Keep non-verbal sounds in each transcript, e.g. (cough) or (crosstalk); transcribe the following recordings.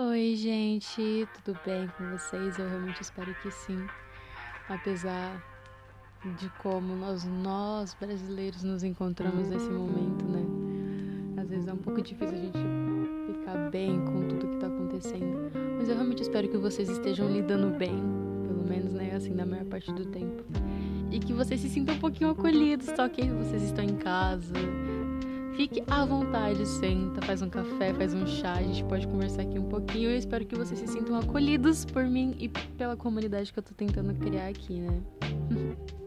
Oi, gente, tudo bem com vocês? Eu realmente espero que sim. Apesar de como nós, nós brasileiros nos encontramos nesse momento, né? Às vezes é um pouco difícil a gente ficar bem com tudo que tá acontecendo. Mas eu realmente espero que vocês estejam lidando bem, pelo menos, né? Assim, na maior parte do tempo. E que vocês se sintam um pouquinho acolhidos, tá ok? Vocês estão em casa Fique à vontade, senta, faz um café, faz um chá, a gente pode conversar aqui um pouquinho. Eu espero que vocês se sintam acolhidos por mim e pela comunidade que eu tô tentando criar aqui, né? (laughs)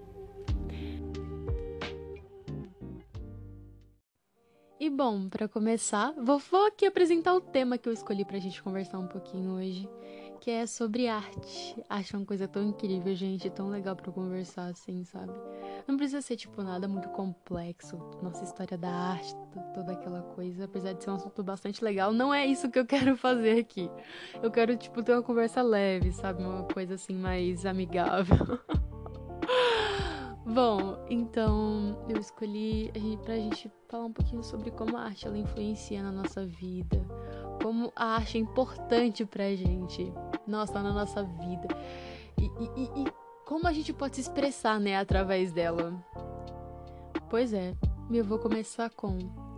E bom, para começar, vou, vou aqui apresentar o tema que eu escolhi pra gente conversar um pouquinho hoje que é sobre arte. Acho uma coisa tão incrível, gente, tão legal para conversar assim, sabe? Não precisa ser tipo nada muito complexo. Nossa história da arte, toda aquela coisa, apesar de ser um assunto bastante legal, não é isso que eu quero fazer aqui. Eu quero tipo ter uma conversa leve, sabe? Uma coisa assim mais amigável. (laughs) Bom, então eu escolhi pra gente falar um pouquinho sobre como a arte ela influencia na nossa vida, como a arte é importante pra gente, nossa, na nossa vida. E, e, e como a gente pode se expressar, né, através dela. Pois é, eu vou começar com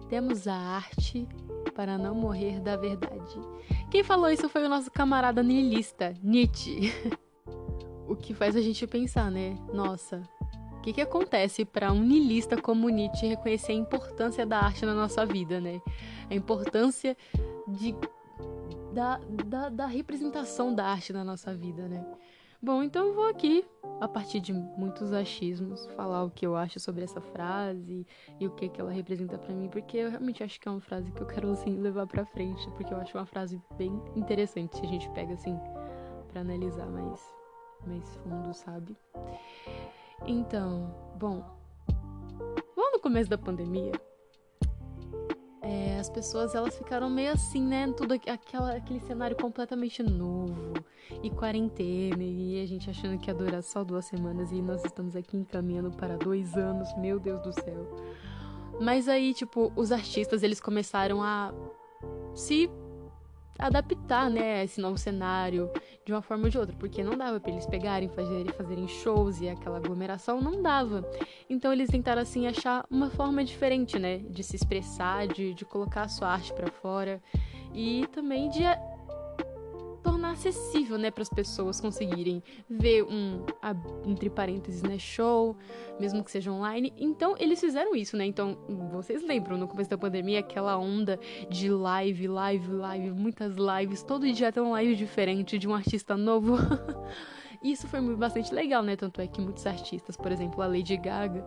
Temos a arte para não morrer da verdade. Quem falou isso foi o nosso camarada niilista, Nietzsche. (laughs) o que faz a gente pensar, né? Nossa, o que, que acontece para um niilista como Nietzsche reconhecer a importância da arte na nossa vida, né? A importância de, da, da, da representação da arte na nossa vida, né? Bom, então eu vou aqui, a partir de muitos achismos, falar o que eu acho sobre essa frase e o que, que ela representa para mim, porque eu realmente acho que é uma frase que eu quero assim levar para frente, porque eu acho uma frase bem interessante se a gente pega assim para analisar mais mais fundo, sabe? Então, bom, lá no começo da pandemia, pessoas elas ficaram meio assim, né? Tudo aquela, aquele cenário completamente novo e quarentena e a gente achando que ia durar só duas semanas e nós estamos aqui encaminhando para dois anos, meu Deus do céu. Mas aí, tipo, os artistas eles começaram a se adaptar, né, esse novo cenário de uma forma ou de outra, porque não dava para eles pegarem, fazerem, fazerem shows e aquela aglomeração não dava. Então eles tentaram assim achar uma forma diferente, né, de se expressar, de, de colocar a sua arte para fora e também de acessível, né, para as pessoas conseguirem ver um entre parênteses, né, show, mesmo que seja online. Então eles fizeram isso, né? Então vocês lembram no começo da pandemia aquela onda de live, live, live, muitas lives, todo dia tem uma live diferente de um artista novo. (laughs) isso foi bastante legal, né? Tanto é que muitos artistas, por exemplo, a Lady Gaga,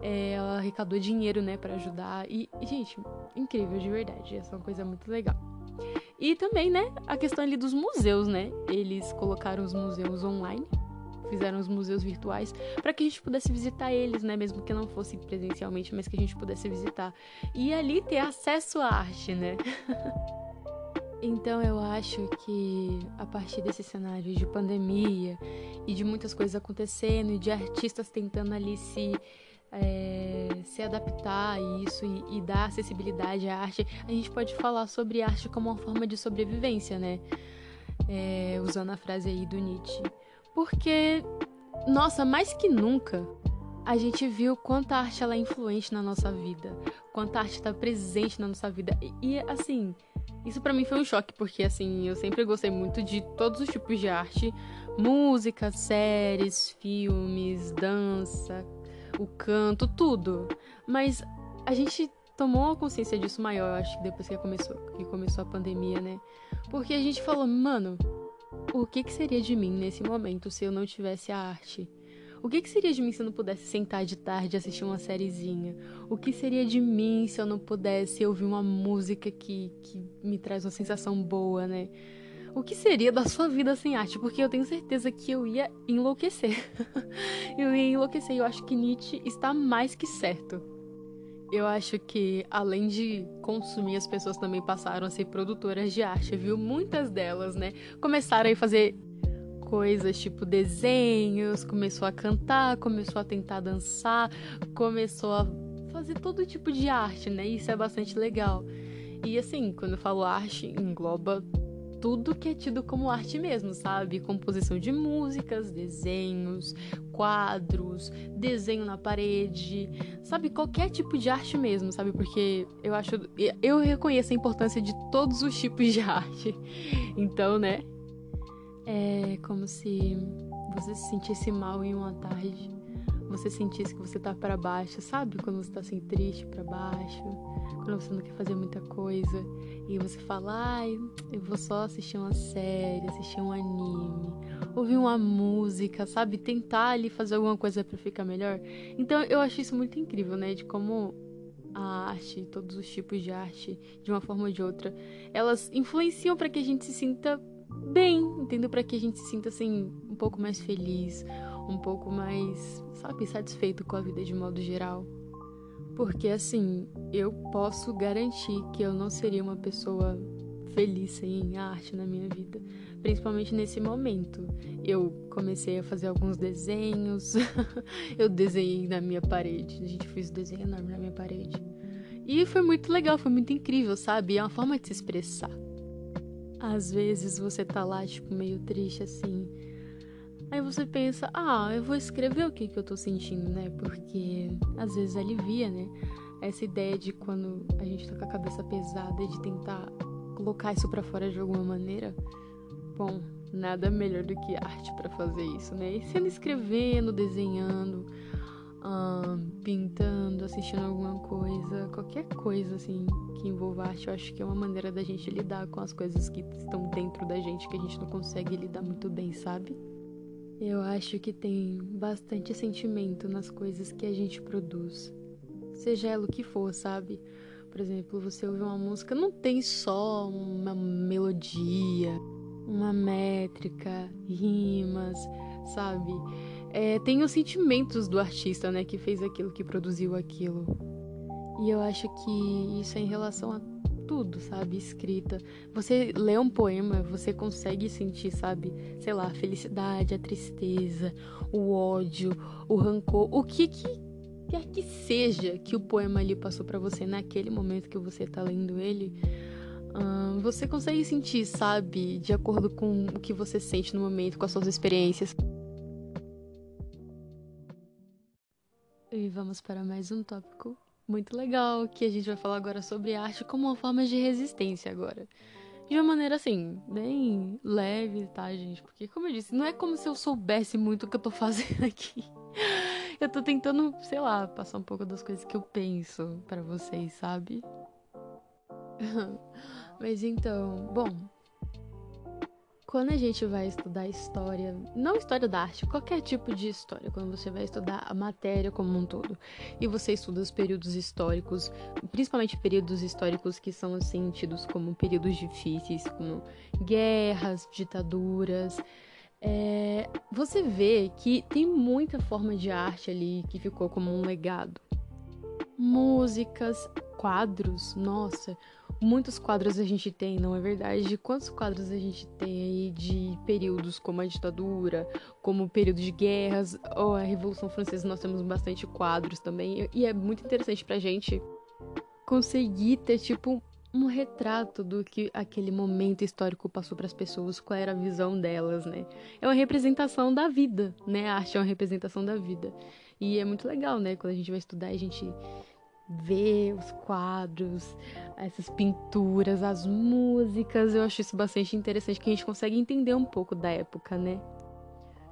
é, ela arrecadou dinheiro, né, para ajudar. E, gente, incrível de verdade. Essa é uma coisa muito legal. E também, né, a questão ali dos museus, né? Eles colocaram os museus online, fizeram os museus virtuais para que a gente pudesse visitar eles, né, mesmo que não fosse presencialmente, mas que a gente pudesse visitar e ali ter acesso à arte, né? (laughs) Então eu acho que a partir desse cenário de pandemia e de muitas coisas acontecendo e de artistas tentando ali se é, se adaptar a isso e, e, dar acessibilidade à arte, a gente pode falar sobre arte como uma forma de sobrevivência, né? É, usando a frase aí do Nietzsche. Porque, nossa, mais que nunca, a gente viu quanta arte ela é influente na nossa vida, quanta arte está presente na nossa vida. E, e assim, isso para mim foi um choque, porque assim, eu sempre gostei muito de todos os tipos de arte, música, séries, filmes, dança, o canto, tudo. Mas a gente tomou a consciência disso maior, eu acho que depois que começou, que começou a pandemia, né? Porque a gente falou, mano, o que, que seria de mim nesse momento se eu não tivesse a arte? O que, que seria de mim se eu não pudesse sentar de tarde e assistir uma sériezinha? O que seria de mim se eu não pudesse ouvir uma música que, que me traz uma sensação boa, né? O que seria da sua vida sem arte? Porque eu tenho certeza que eu ia enlouquecer. (laughs) eu ia enlouquecer. Eu acho que Nietzsche está mais que certo. Eu acho que, além de consumir, as pessoas também passaram a ser produtoras de arte, viu? Muitas delas, né? Começaram a fazer coisas tipo desenhos, começou a cantar, começou a tentar dançar, começou a fazer todo tipo de arte, né? Isso é bastante legal. E assim, quando eu falo arte, engloba tudo que é tido como arte mesmo, sabe? Composição de músicas, desenhos, quadros, desenho na parede, sabe? Qualquer tipo de arte mesmo, sabe? Porque eu acho. Eu reconheço a importância de todos os tipos de (laughs) arte. Então, né? É como se você se sentisse mal em uma tarde você sentisse que você tá para baixo, sabe? Quando você tá assim triste para baixo, quando você não quer fazer muita coisa e você fala, ai, eu vou só assistir uma série, assistir um anime, ouvir uma música, sabe? Tentar ali fazer alguma coisa para ficar melhor. Então eu acho isso muito incrível, né? De como a arte, todos os tipos de arte, de uma forma ou de outra, elas influenciam para que a gente se sinta bem, entendeu? Para que a gente se sinta assim um pouco mais feliz, um pouco mais, sabe, satisfeito com a vida de modo geral. Porque assim, eu posso garantir que eu não seria uma pessoa feliz sem arte na minha vida, principalmente nesse momento. Eu comecei a fazer alguns desenhos, (laughs) eu desenhei na minha parede, a gente fez um desenho enorme na minha parede. E foi muito legal, foi muito incrível, sabe? É uma forma de se expressar. Às vezes você tá lá, tipo, meio triste assim, Aí você pensa, ah, eu vou escrever o que, que eu tô sentindo, né? Porque às vezes alivia, né? Essa ideia de quando a gente tá com a cabeça pesada de tentar colocar isso para fora de alguma maneira. Bom, nada melhor do que arte para fazer isso, né? E sendo escrevendo, desenhando, pintando, assistindo alguma coisa, qualquer coisa assim que envolva arte, eu acho que é uma maneira da gente lidar com as coisas que estão dentro da gente que a gente não consegue lidar muito bem, sabe? Eu acho que tem bastante sentimento nas coisas que a gente produz. Seja ela o que for, sabe? Por exemplo, você ouve uma música, não tem só uma melodia, uma métrica, rimas, sabe? É, tem os sentimentos do artista, né, que fez aquilo, que produziu aquilo. E eu acho que isso é em relação a tudo, sabe? Escrita. Você lê um poema, você consegue sentir, sabe? Sei lá, a felicidade, a tristeza, o ódio, o rancor, o que que quer que seja que o poema ali passou para você naquele momento que você tá lendo ele. Hum, você consegue sentir, sabe? De acordo com o que você sente no momento, com as suas experiências. E vamos para mais um tópico muito legal que a gente vai falar agora sobre arte como uma forma de resistência agora. De uma maneira assim, bem leve, tá, gente? Porque, como eu disse, não é como se eu soubesse muito o que eu tô (laughs) fazendo aqui. Eu tô tentando, sei lá, passar um pouco das coisas que eu penso para vocês, sabe? (laughs) Mas então, bom, quando a gente vai estudar história, não história da arte, qualquer tipo de história, quando você vai estudar a matéria como um todo, e você estuda os períodos históricos, principalmente períodos históricos que são assim tidos como períodos difíceis, como guerras, ditaduras, é, você vê que tem muita forma de arte ali que ficou como um legado. Músicas, quadros, nossa, muitos quadros a gente tem, não é verdade? Quantos quadros a gente tem aí de períodos como a ditadura, como o período de guerras, ou a Revolução Francesa, nós temos bastante quadros também, e é muito interessante pra gente conseguir ter, tipo, um retrato do que aquele momento histórico passou para as pessoas, qual era a visão delas, né? É uma representação da vida, né? A arte é uma representação da vida. E é muito legal, né? Quando a gente vai estudar, a gente ver os quadros, essas pinturas, as músicas. Eu acho isso bastante interessante, que a gente consegue entender um pouco da época, né?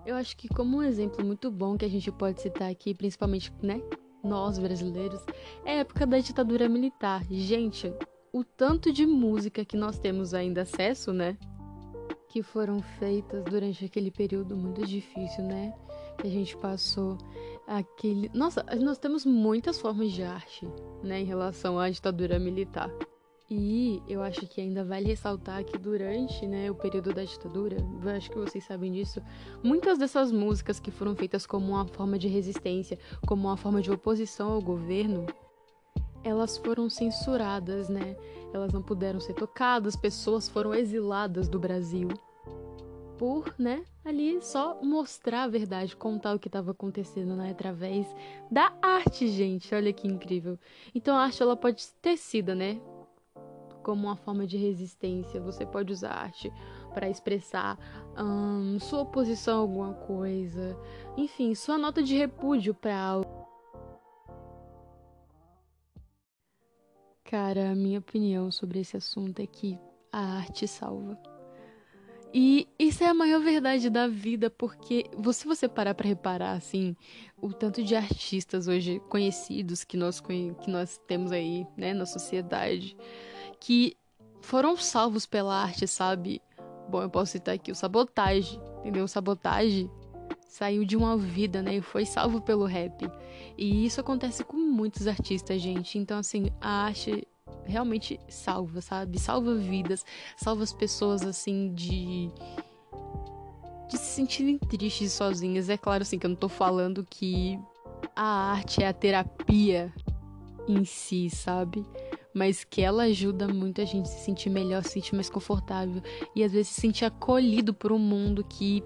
Eu acho que como um exemplo muito bom que a gente pode citar aqui, principalmente, né, nós brasileiros, é a época da ditadura militar. Gente, o tanto de música que nós temos ainda acesso, né? Que foram feitas durante aquele período muito difícil, né? Que a gente passou aquele. Nossa, nós temos muitas formas de arte, né, em relação à ditadura militar. E eu acho que ainda vale ressaltar que durante né, o período da ditadura, eu acho que vocês sabem disso, muitas dessas músicas que foram feitas como uma forma de resistência, como uma forma de oposição ao governo, elas foram censuradas, né? Elas não puderam ser tocadas, pessoas foram exiladas do Brasil por, né, ali só mostrar a verdade, contar o que estava acontecendo, né, através da arte, gente. Olha que incrível. Então a arte ela pode ter sido, né, como uma forma de resistência. Você pode usar arte para expressar hum, sua oposição a alguma coisa, enfim, sua nota de repúdio para algo. Cara, a minha opinião sobre esse assunto é que a arte salva. E isso é a maior verdade da vida, porque se você parar para reparar, assim, o tanto de artistas hoje conhecidos que nós, que nós temos aí, né, na sociedade, que foram salvos pela arte, sabe? Bom, eu posso citar aqui o Sabotagem, entendeu? O Sabotagem saiu de uma vida, né, e foi salvo pelo rap. E isso acontece com muitos artistas, gente. Então, assim, a arte realmente salva, sabe? Salva vidas, salva as pessoas assim de de se sentirem tristes sozinhas. É claro assim que eu não tô falando que a arte é a terapia em si, sabe? Mas que ela ajuda muito a gente se sentir melhor, se sentir mais confortável e às vezes se sentir acolhido por um mundo que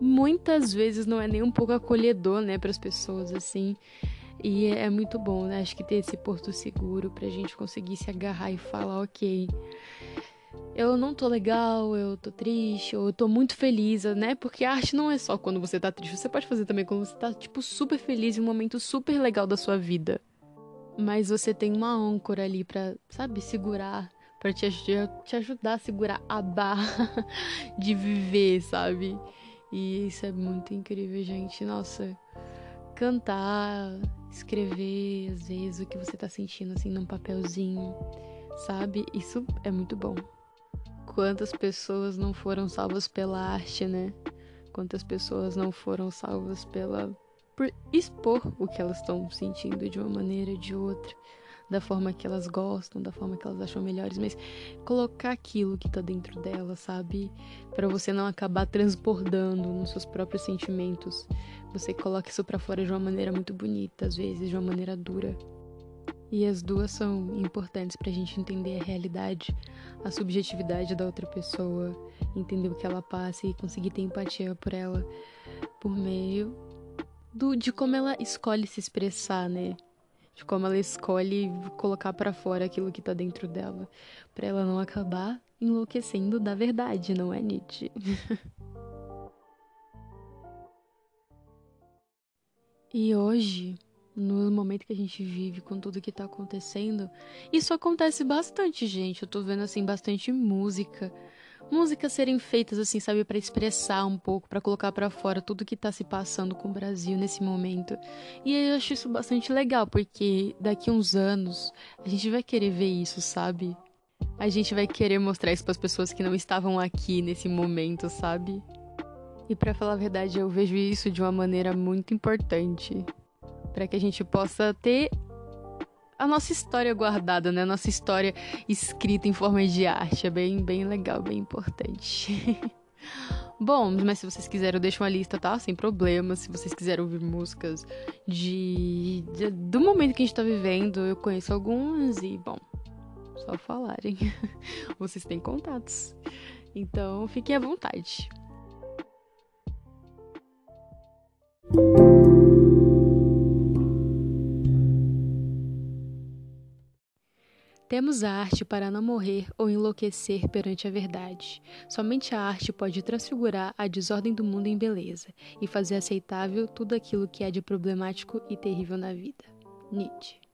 muitas vezes não é nem um pouco acolhedor, né, para as pessoas assim. E é muito bom, né? Acho que ter esse porto seguro pra gente conseguir se agarrar e falar, ok, eu não tô legal, eu tô triste, ou eu tô muito feliz, né? Porque a arte não é só quando você tá triste, você pode fazer também quando você tá, tipo, super feliz em um momento super legal da sua vida. Mas você tem uma âncora ali pra, sabe, segurar, pra te, te ajudar a segurar a barra (laughs) de viver, sabe? E isso é muito incrível, gente. Nossa, cantar, escrever às vezes o que você tá sentindo assim num papelzinho, sabe? Isso é muito bom. Quantas pessoas não foram salvas pela arte, né? Quantas pessoas não foram salvas pela por expor o que elas estão sentindo de uma maneira ou de outra da forma que elas gostam, da forma que elas acham melhores, mas colocar aquilo que tá dentro dela, sabe? Para você não acabar transbordando nos seus próprios sentimentos. Você coloca isso para fora de uma maneira muito bonita, às vezes de uma maneira dura. E as duas são importantes pra gente entender a realidade, a subjetividade da outra pessoa, entender o que ela passa e conseguir ter empatia por ela por meio do, de como ela escolhe se expressar, né? De como ela escolhe colocar para fora aquilo que tá dentro dela, para ela não acabar enlouquecendo da verdade, não é Nietzsche? (laughs) e hoje, no momento que a gente vive com tudo que tá acontecendo, isso acontece bastante, gente. Eu tô vendo assim bastante música músicas serem feitas assim, sabe, para expressar um pouco, para colocar para fora tudo que tá se passando com o Brasil nesse momento. E eu acho isso bastante legal, porque daqui uns anos a gente vai querer ver isso, sabe? A gente vai querer mostrar isso para as pessoas que não estavam aqui nesse momento, sabe? E para falar a verdade, eu vejo isso de uma maneira muito importante, para que a gente possa ter a nossa história guardada, né? A nossa história escrita em forma de arte. É bem, bem legal, bem importante. (laughs) Bom, mas se vocês quiserem, eu deixo uma lista, tá? Sem problema. Se vocês quiserem ouvir músicas de, de do momento que a gente tá vivendo, eu conheço algumas e, bom, só falarem. (laughs) vocês têm contatos. Então, fiquem à vontade. Temos a arte para não morrer ou enlouquecer perante a verdade. Somente a arte pode transfigurar a desordem do mundo em beleza e fazer aceitável tudo aquilo que há de problemático e terrível na vida. Nietzsche